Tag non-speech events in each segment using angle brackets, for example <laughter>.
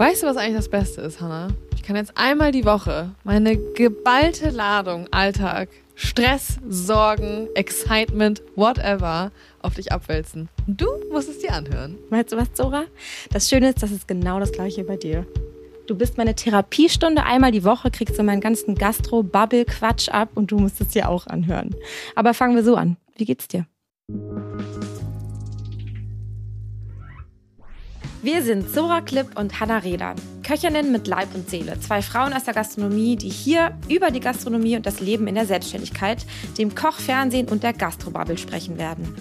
Weißt du, was eigentlich das Beste ist, Hannah? Ich kann jetzt einmal die Woche meine geballte Ladung Alltag, Stress, Sorgen, Excitement, whatever auf dich abwälzen. Du musst es dir anhören. Weißt du was, Zora? Das Schöne ist, das ist genau das gleiche bei dir. Du bist meine Therapiestunde einmal die Woche, kriegst du meinen ganzen Gastro-Bubble-Quatsch ab und du musst es dir auch anhören. Aber fangen wir so an. Wie geht's dir? Wir sind Zora Klipp und Hanna Reda, Köchinnen mit Leib und Seele. Zwei Frauen aus der Gastronomie, die hier über die Gastronomie und das Leben in der Selbstständigkeit, dem Kochfernsehen und der Gastrobubble sprechen werden.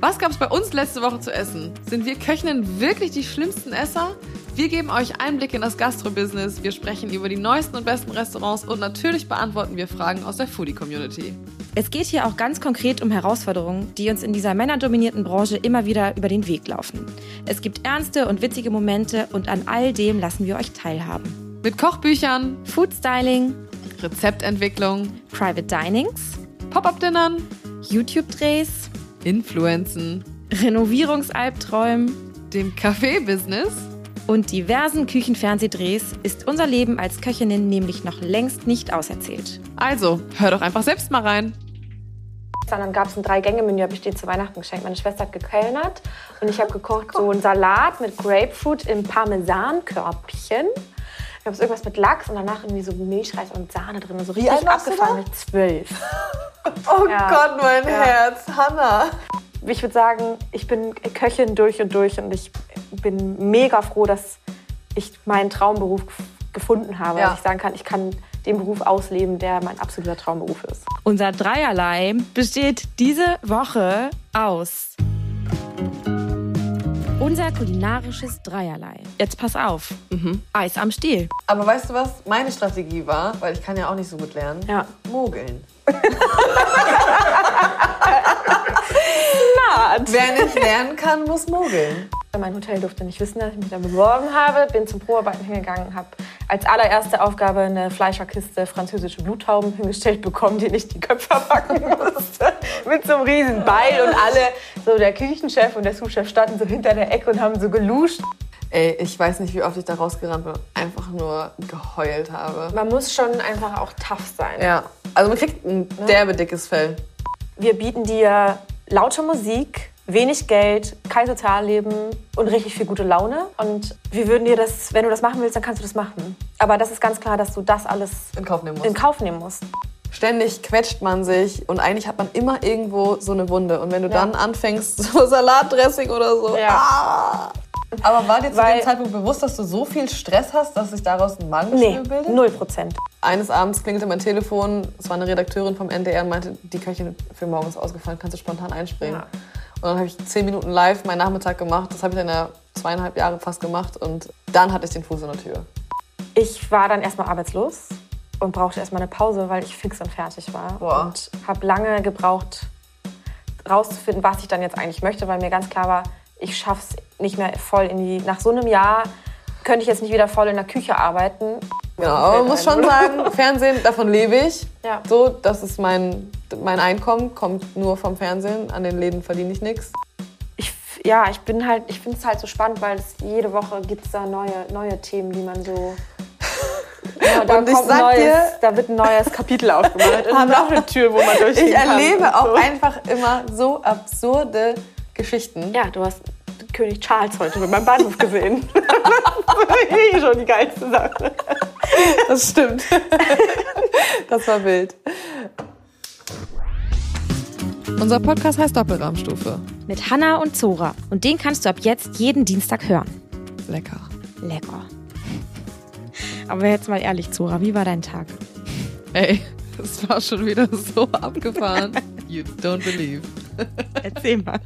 Was gab's bei uns letzte Woche zu essen? Sind wir Köchinnen wirklich die schlimmsten Esser? Wir geben euch Einblick in das Gastro-Business, wir sprechen über die neuesten und besten Restaurants und natürlich beantworten wir Fragen aus der Foodie-Community. Es geht hier auch ganz konkret um Herausforderungen, die uns in dieser männerdominierten Branche immer wieder über den Weg laufen. Es gibt ernste und witzige Momente und an all dem lassen wir euch teilhaben. Mit Kochbüchern, Foodstyling, Rezeptentwicklung, Private Dinings, Pop-up-Dinnern, YouTube-Drehs, Influenzen, Renovierungsalbträumen dem Café-Business und diversen Küchenfernsehdrehs ist unser Leben als Köchinnen nämlich noch längst nicht auserzählt. Also, hör doch einfach selbst mal rein. Dann gab es ein Drei-Gänge-Menü, habe ich dir zu Weihnachten geschenkt. Meine Schwester hat gekellnert und ich habe gekocht so einen Salat mit Grapefruit im Parmesankörbchen. Gab es irgendwas mit Lachs und danach irgendwie so Milchreis und Sahne drin. So richtig du abgefahren mit zwölf. <laughs> Oh Ja. Gott, mein Ja. Herz, Hannah. Ich würde sagen, ich bin Köchin durch und durch und ich bin mega froh, dass ich meinen Traumberuf gef- gefunden habe. Ja. Dass ich sagen kann, ich kann den Beruf ausleben, der mein absoluter Traumberuf ist. Unser Dreierlei besteht diese Woche aus unser kulinarisches Dreierlei. Jetzt pass auf. Eis am Stiel. Aber weißt du, was meine Strategie war? Weil ich kann ja auch nicht so gut lernen. Ja. Mogeln. <laughs> Wer nicht lernen kann, muss mogeln. Mein Hotel durfte nicht wissen, dass ich mich da beworben habe. Bin zum Probearbeiten hingegangen, habe als allererste Aufgabe eine Fleischerkiste französische Bluttauben hingestellt bekommen, die ich die Köpfe verpacken musste. <laughs> Mit so einem riesen Beil und alle, so der Küchenchef und der Sous-Chef standen so hinter der Ecke und haben so geluscht. Ey, ich weiß nicht, wie oft ich da rausgerannt bin und einfach nur geheult habe. Man muss schon einfach auch tough sein. Ja, also man kriegt ein derbe dickes Fell. Wir bieten dir laute Musik, wenig Geld, kein Sozialleben und richtig viel gute Laune. Und wir würden dir das, wenn du das machen willst, dann kannst du das machen. Aber das ist ganz klar, dass du das alles In Kauf nehmen muss. in Kauf nehmen musst. Ständig quetscht man sich und eigentlich hat man immer irgendwo so eine Wunde. Und wenn du dann anfängst, <laughs> so Salatdressing oder so. Ja. Ah. Aber war dir zu Weil- dem Zeitpunkt bewusst, dass du so viel Stress hast, dass sich daraus ein Nee, Magengeschwür bildet? null Prozent. Eines Abends klingelte mein Telefon. Es war eine Redakteurin vom NDR und meinte, die Köchin für morgen ist ausgefallen, kannst du spontan einspringen. Ja. Und dann habe ich zehn Minuten live meinen Nachmittag gemacht. Das habe ich dann ja zweieinhalb Jahre fast gemacht. Und dann hatte ich den Fuß in der Tür. Ich war dann erstmal arbeitslos und brauchte erstmal eine Pause, weil ich fix und fertig war. Boah. Und habe lange gebraucht, rauszufinden, was ich dann jetzt eigentlich möchte, weil mir ganz klar war, ich schaff's nicht mehr voll in die. Nach so einem Jahr könnte ich jetzt nicht wieder voll in der Küche arbeiten. Genau, aber man muss schon sagen, Fernsehen, davon lebe ich. Ja. So, das ist mein, mein Einkommen, kommt nur vom Fernsehen. An den Läden verdiene ich nichts. Ich, ja, ich bin halt, ich finde es halt so spannend, weil es jede Woche gibt es da neue, neue Themen, die man so. <laughs> Ja, da, Und ich sag neues, dir- da wird ein neues Kapitel aufgemacht. Und <laughs> noch eine Tür, wo man durchgehen Ich kann. erlebe auch So. einfach immer so absurde Geschichten. Ja, du hast König Charles heute mit meinem Bahnhof gesehen. <laughs> das ist eh schon die geilste Sache. <laughs> Das stimmt. <laughs> Das war wild. Unser Podcast heißt Doppelrahmstufe. Mit Hanna und Zora. Und den kannst du ab jetzt jeden Dienstag hören. Lecker. Lecker. Aber jetzt mal ehrlich, Zora, wie war dein Tag? Ey, das war schon wieder so abgefahren. You don't believe. Erzähl mal.